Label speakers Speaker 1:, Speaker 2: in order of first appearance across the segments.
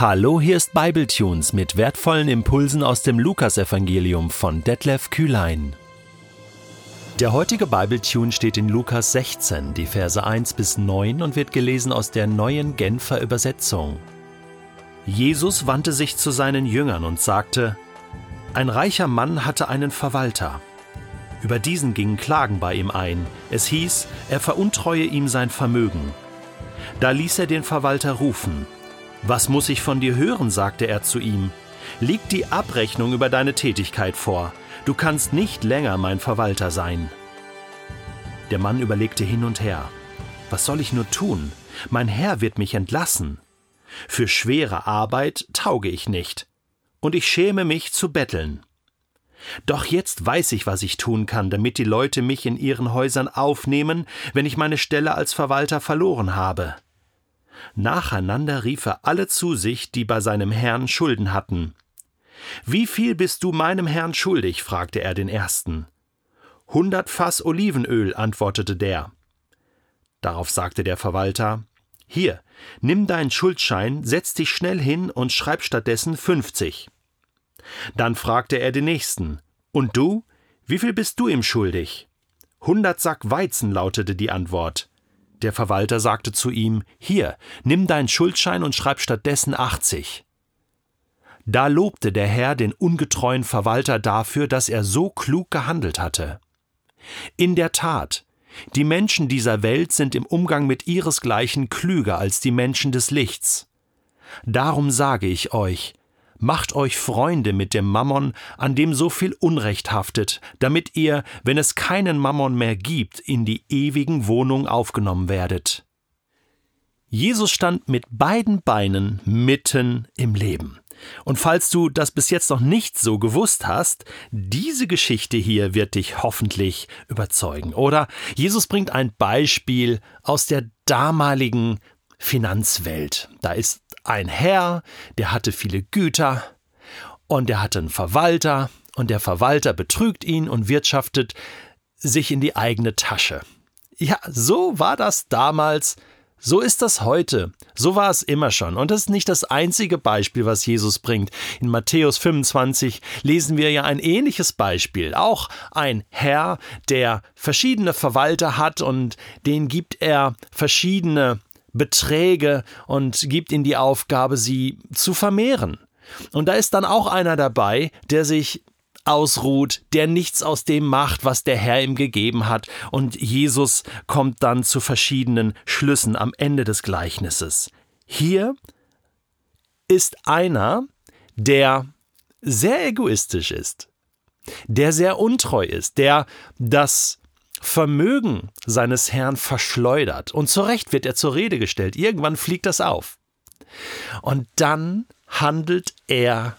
Speaker 1: Hallo, hier ist Bibletunes mit wertvollen Impulsen aus dem Lukasevangelium von Detlef Kühlein. Der heutige Bibletune steht in Lukas 16, die Verse 1 bis 9 und wird gelesen aus der neuen Genfer Übersetzung. Jesus wandte sich zu seinen Jüngern und sagte: Ein reicher Mann hatte einen Verwalter. Über diesen gingen Klagen bei ihm ein. Es hieß, er veruntreue ihm sein Vermögen. Da ließ er den Verwalter rufen was muss ich von dir hören? sagte er zu ihm. Liegt die Abrechnung über deine Tätigkeit vor. Du kannst nicht länger mein Verwalter sein. Der Mann überlegte hin und her. Was soll ich nur tun? Mein Herr wird mich entlassen. Für schwere Arbeit tauge ich nicht. Und ich schäme mich zu betteln. Doch jetzt weiß ich, was ich tun kann, damit die Leute mich in ihren Häusern aufnehmen, wenn ich meine Stelle als Verwalter verloren habe. Nacheinander rief er alle zu sich, die bei seinem Herrn Schulden hatten. Wie viel bist du meinem Herrn schuldig? fragte er den ersten. Hundert Fass Olivenöl, antwortete der. Darauf sagte der Verwalter Hier, nimm deinen Schuldschein, setz dich schnell hin und schreib stattdessen fünfzig. Dann fragte er den nächsten Und du? Wie viel bist du ihm schuldig? Hundert Sack Weizen, lautete die Antwort. Der Verwalter sagte zu ihm Hier, nimm deinen Schuldschein und schreib stattdessen 80. Da lobte der Herr den ungetreuen Verwalter dafür, dass er so klug gehandelt hatte. In der Tat, die Menschen dieser Welt sind im Umgang mit ihresgleichen klüger als die Menschen des Lichts. Darum sage ich euch, Macht euch Freunde mit dem Mammon, an dem so viel Unrecht haftet, damit ihr, wenn es keinen Mammon mehr gibt, in die ewigen Wohnung aufgenommen werdet. Jesus stand mit beiden Beinen mitten im Leben. Und falls du das bis jetzt noch nicht so gewusst hast, diese Geschichte hier wird dich hoffentlich überzeugen. Oder Jesus bringt ein Beispiel aus der damaligen Finanzwelt. Da ist ein Herr, der hatte viele Güter und der hatte einen Verwalter und der Verwalter betrügt ihn und wirtschaftet sich in die eigene Tasche. Ja, so war das damals, so ist das heute, so war es immer schon. Und das ist nicht das einzige Beispiel, was Jesus bringt. In Matthäus 25 lesen wir ja ein ähnliches Beispiel. Auch ein Herr, der verschiedene Verwalter hat und den gibt er verschiedene Beträge und gibt ihnen die Aufgabe, sie zu vermehren. Und da ist dann auch einer dabei, der sich ausruht, der nichts aus dem macht, was der Herr ihm gegeben hat. Und Jesus kommt dann zu verschiedenen Schlüssen am Ende des Gleichnisses. Hier ist einer, der sehr egoistisch ist, der sehr untreu ist, der das Vermögen seines Herrn verschleudert. Und zu Recht wird er zur Rede gestellt. Irgendwann fliegt das auf. Und dann handelt er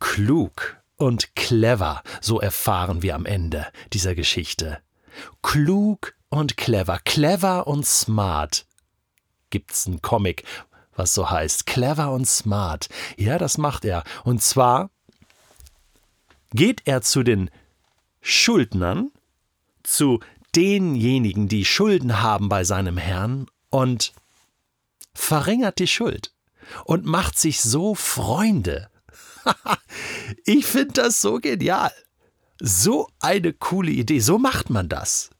Speaker 1: klug und clever, so erfahren wir am Ende dieser Geschichte. Klug und clever, clever und smart. Gibt's einen Comic, was so heißt, clever und smart. Ja, das macht er. Und zwar geht er zu den Schuldnern zu denjenigen, die Schulden haben bei seinem Herrn und verringert die Schuld und macht sich so Freunde. ich finde das so genial. So eine coole Idee. So macht man das.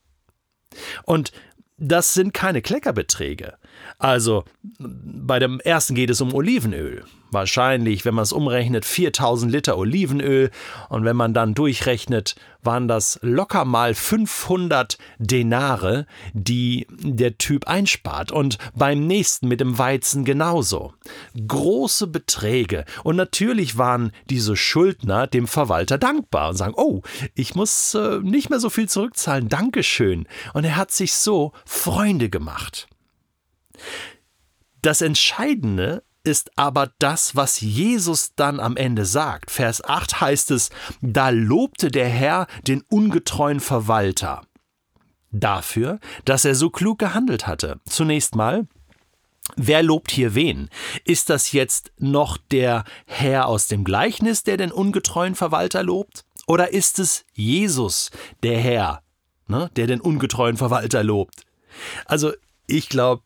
Speaker 1: Und das sind keine Kleckerbeträge. Also bei dem ersten geht es um Olivenöl. Wahrscheinlich, wenn man es umrechnet, 4000 Liter Olivenöl. Und wenn man dann durchrechnet, waren das locker mal 500 Denare, die der Typ einspart. Und beim nächsten mit dem Weizen genauso. Große Beträge. Und natürlich waren diese Schuldner dem Verwalter dankbar und sagen, oh, ich muss äh, nicht mehr so viel zurückzahlen. Dankeschön. Und er hat sich so Freunde gemacht. Das Entscheidende ist aber das, was Jesus dann am Ende sagt. Vers 8 heißt es, da lobte der Herr den ungetreuen Verwalter dafür, dass er so klug gehandelt hatte. Zunächst mal, Wer lobt hier wen? Ist das jetzt noch der Herr aus dem Gleichnis, der den ungetreuen Verwalter lobt? Oder ist es Jesus, der Herr, ne, der den ungetreuen Verwalter lobt? Also ich glaube,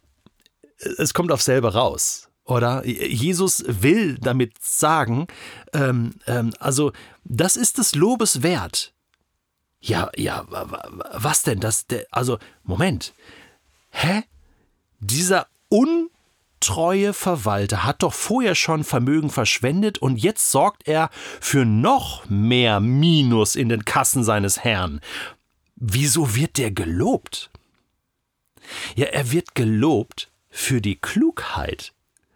Speaker 1: es kommt auf selber raus. Oder Jesus will damit sagen, ähm, ähm, also das ist des Lobes wert. Ja, ja, was denn? Das, also, Moment. Hä? Dieser untreue Verwalter hat doch vorher schon Vermögen verschwendet und jetzt sorgt er für noch mehr Minus in den Kassen seines Herrn. Wieso wird der gelobt? Ja, er wird gelobt für die Klugheit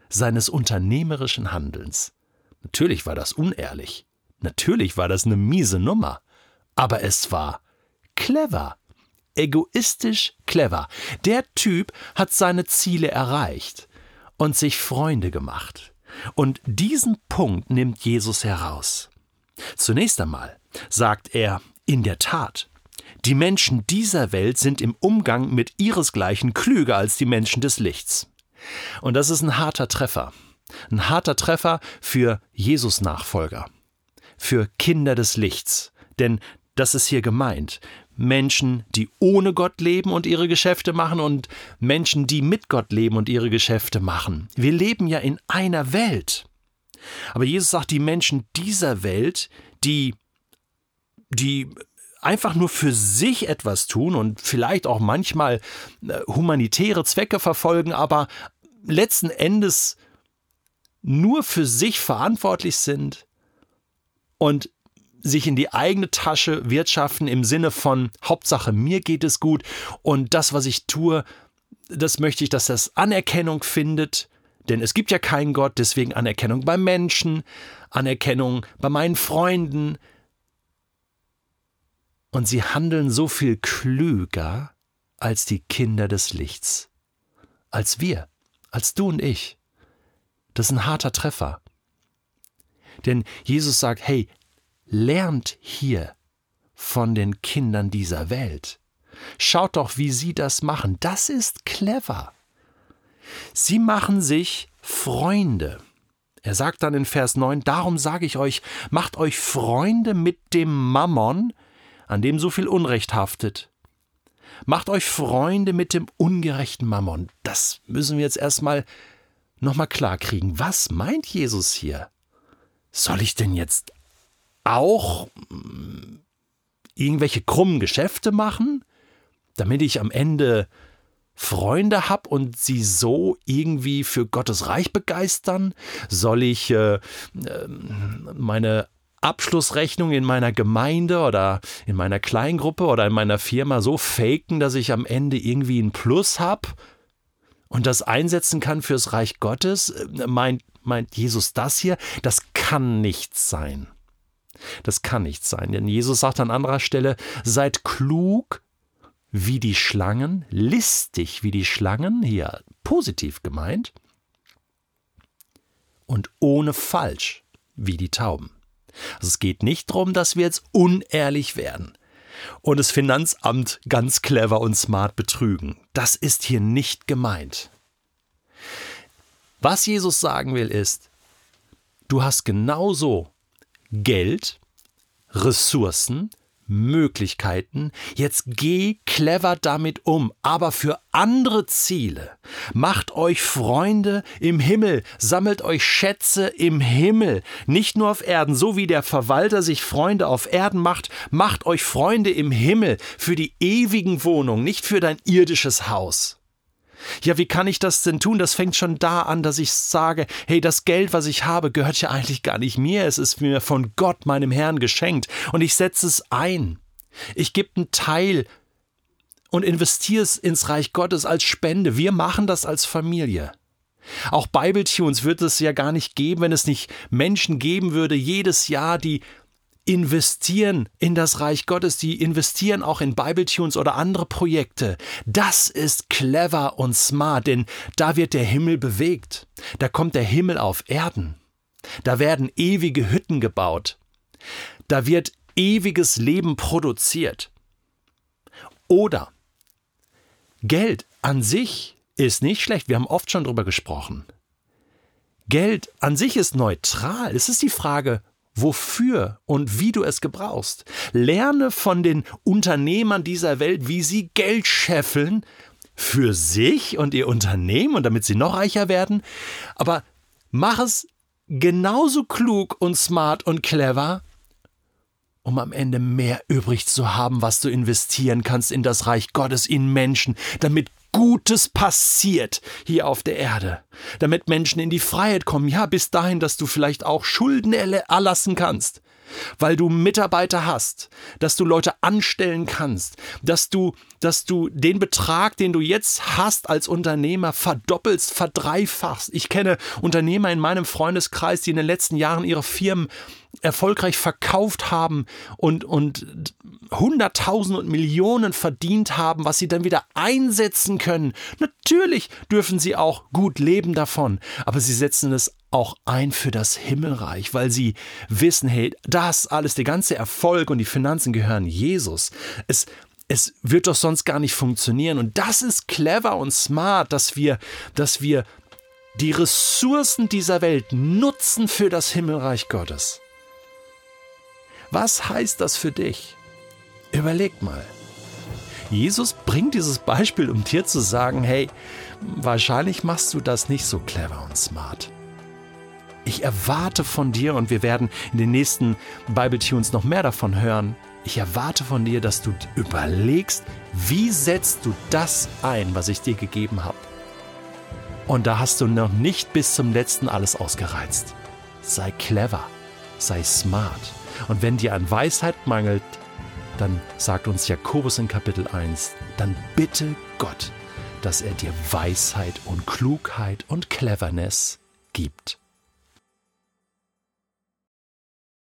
Speaker 1: seines unternehmerischen Handelns. Natürlich war das unehrlich. Natürlich war das eine miese Nummer. Aber es war clever. Egoistisch clever. Der Typ hat seine Ziele erreicht und sich Freunde gemacht. Und diesen Punkt nimmt Jesus heraus. Zunächst einmal sagt er, in der Tat, die Menschen dieser Welt sind im Umgang mit ihresgleichen klüger als die Menschen des Lichts. Und das ist ein harter Treffer. Ein harter Treffer für Jesus-Nachfolger, für Kinder des Lichts. Denn das ist hier gemeint. Menschen, die ohne Gott leben und ihre Geschäfte machen und Menschen, die mit Gott leben und ihre Geschäfte machen. Wir leben ja in einer Welt. Aber Jesus sagt, die Menschen dieser Welt, die, die einfach nur für sich etwas tun und vielleicht auch manchmal äh, humanitäre Zwecke verfolgen, aber letzten Endes nur für sich verantwortlich sind und sich in die eigene Tasche wirtschaften im Sinne von Hauptsache mir geht es gut und das, was ich tue, das möchte ich, dass das Anerkennung findet, denn es gibt ja keinen Gott, deswegen Anerkennung bei Menschen, Anerkennung bei meinen Freunden. Und sie handeln so viel klüger als die Kinder des Lichts, als wir, als du und ich. Das ist ein harter Treffer. Denn Jesus sagt, hey, lernt hier von den Kindern dieser Welt. Schaut doch, wie sie das machen. Das ist clever. Sie machen sich Freunde. Er sagt dann in Vers 9, darum sage ich euch, macht euch Freunde mit dem Mammon, an dem so viel Unrecht haftet. Macht euch Freunde mit dem ungerechten Mammon. Das müssen wir jetzt erstmal nochmal klar kriegen. Was meint Jesus hier? Soll ich denn jetzt auch mm, irgendwelche krummen Geschäfte machen, damit ich am Ende Freunde habe und sie so irgendwie für Gottes Reich begeistern? Soll ich äh, ähm, meine Abschlussrechnung in meiner Gemeinde oder in meiner Kleingruppe oder in meiner Firma so faken, dass ich am Ende irgendwie einen Plus habe und das einsetzen kann fürs Reich Gottes? Äh, meint, meint Jesus das hier? Das kann nicht sein. Das kann nicht sein, denn Jesus sagt an anderer Stelle, seid klug wie die Schlangen, listig wie die Schlangen, hier positiv gemeint, und ohne falsch wie die Tauben. Also es geht nicht darum, dass wir jetzt unehrlich werden und das Finanzamt ganz clever und smart betrügen. Das ist hier nicht gemeint. Was Jesus sagen will ist, du hast genauso Geld, Ressourcen, Möglichkeiten. Jetzt geh clever damit um, aber für andere Ziele. Macht euch Freunde im Himmel, sammelt euch Schätze im Himmel, nicht nur auf Erden, so wie der Verwalter sich Freunde auf Erden macht, macht euch Freunde im Himmel für die ewigen Wohnungen, nicht für dein irdisches Haus. Ja, wie kann ich das denn tun? Das fängt schon da an, dass ich sage, hey, das Geld, was ich habe, gehört ja eigentlich gar nicht mir, es ist mir von Gott, meinem Herrn, geschenkt und ich setze es ein. Ich gebe einen Teil und investiere es ins Reich Gottes als Spende. Wir machen das als Familie. Auch Bibletunes wird es ja gar nicht geben, wenn es nicht Menschen geben würde, jedes Jahr, die investieren in das Reich Gottes, die investieren auch in Bibletunes oder andere Projekte. Das ist clever und smart, denn da wird der Himmel bewegt. Da kommt der Himmel auf Erden. Da werden ewige Hütten gebaut. Da wird ewiges Leben produziert. Oder Geld an sich ist nicht schlecht. Wir haben oft schon darüber gesprochen. Geld an sich ist neutral. Es ist die Frage, wofür und wie du es gebrauchst. Lerne von den Unternehmern dieser Welt, wie sie Geld scheffeln für sich und ihr Unternehmen und damit sie noch reicher werden, aber mach es genauso klug und smart und clever, um am Ende mehr übrig zu haben, was du investieren kannst in das Reich Gottes, in Menschen, damit Gutes passiert hier auf der Erde, damit Menschen in die Freiheit kommen, ja, bis dahin, dass du vielleicht auch Schulden erlassen kannst, weil du Mitarbeiter hast, dass du Leute anstellen kannst, dass du, dass du den Betrag, den du jetzt hast als Unternehmer, verdoppelst, verdreifachst. Ich kenne Unternehmer in meinem Freundeskreis, die in den letzten Jahren ihre Firmen erfolgreich verkauft haben und, und Hunderttausende und Millionen verdient haben, was sie dann wieder einsetzen können. Natürlich dürfen sie auch gut leben davon, aber sie setzen es auch ein für das Himmelreich, weil sie wissen, hey, das alles, der ganze Erfolg und die Finanzen gehören Jesus. Es, es wird doch sonst gar nicht funktionieren. Und das ist clever und smart, dass wir, dass wir die Ressourcen dieser Welt nutzen für das Himmelreich Gottes. Was heißt das für dich? Überleg mal. Jesus bringt dieses Beispiel, um dir zu sagen, hey, wahrscheinlich machst du das nicht so clever und smart. Ich erwarte von dir, und wir werden in den nächsten Bible Tunes noch mehr davon hören, ich erwarte von dir, dass du überlegst, wie setzt du das ein, was ich dir gegeben habe. Und da hast du noch nicht bis zum letzten alles ausgereizt. Sei clever, sei smart. Und wenn dir an Weisheit mangelt, dann sagt uns Jakobus in Kapitel 1, dann bitte Gott, dass er dir Weisheit und Klugheit und Cleverness gibt.